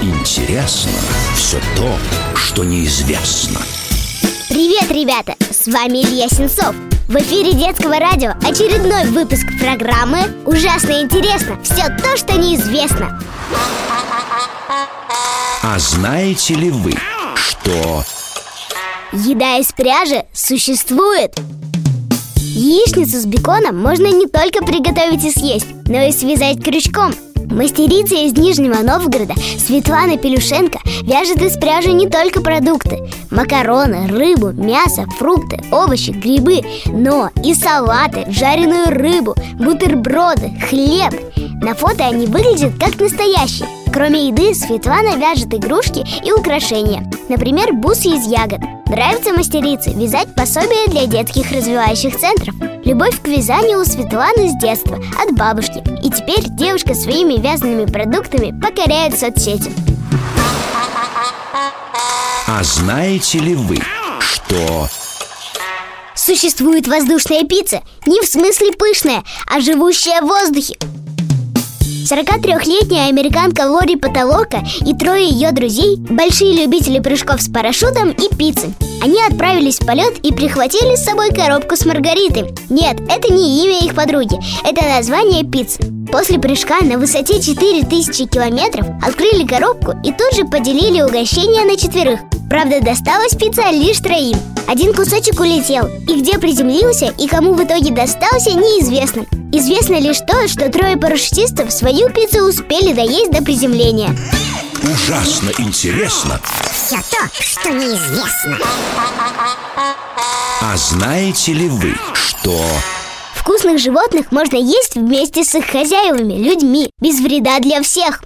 интересно все то, что неизвестно. Привет, ребята! С вами Илья Сенцов. В эфире детского радио очередной выпуск программы «Ужасно интересно! Все то, что неизвестно». А знаете ли вы, что Еда из пряжи существует. Яичницу с беконом можно не только приготовить и съесть, но и связать крючком. Мастерица из Нижнего Новгорода Светлана Пелюшенко вяжет из пряжи не только продукты Макароны, рыбу, мясо, фрукты, овощи, грибы Но и салаты, жареную рыбу, бутерброды, хлеб. На фото они выглядят как настоящие. Кроме еды, Светлана вяжет игрушки и украшения Например, бусы из ягод Нравится мастерице вязать пособия для детских развивающих центров. Любовь к вязанию у Светланы с детства, от бабушки. И теперь девушка своими вязаными продуктами покоряет соцсети. А знаете ли вы, что Существует воздушная пицца Не в смысле пышная, а живущая в воздухе 43-летняя американка Лори Потолока и трое ее друзей – большие любители прыжков с парашютом и пиццы. Они отправились в полет и прихватили с собой коробку с маргаритой. Нет, это не имя их подруги, это название пиццы. После прыжка на высоте 4000 километров открыли коробку и тут же поделили угощение на четверых. Правда, досталась пицца лишь троим. Один кусочек улетел, и где приземлился и кому в итоге достался, неизвестно. Известно лишь то, что трое парашютистов свою пиццу успели доесть до приземления. ужасно интересно Все то, что неизвестно. А знаете ли вы, что Вкусных животных можно есть вместе с их хозяевами, людьми, без вреда для всех.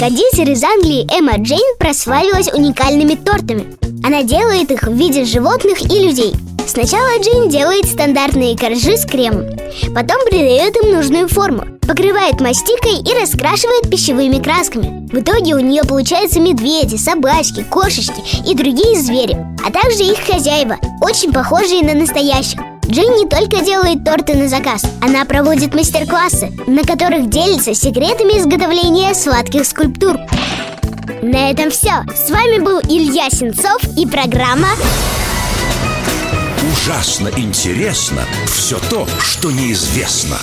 Кондитер из Англии Эмма Джейн прославилась уникальными тортами. Она делает их в виде животных и людей. Сначала Джейн делает стандартные коржи с кремом, потом придает им нужную форму, покрывает мастикой и раскрашивает пищевыми красками. В итоге у нее получаются медведи, собачки, кошечки и другие звери, а также их хозяева, очень похожие на настоящих. Джейн не только делает торты на заказ, она проводит мастер-классы, на которых делится секретами изготовления сладких скульптур. На этом все. С вами был Илья Сенцов и программа ужасно интересно все то, что неизвестно?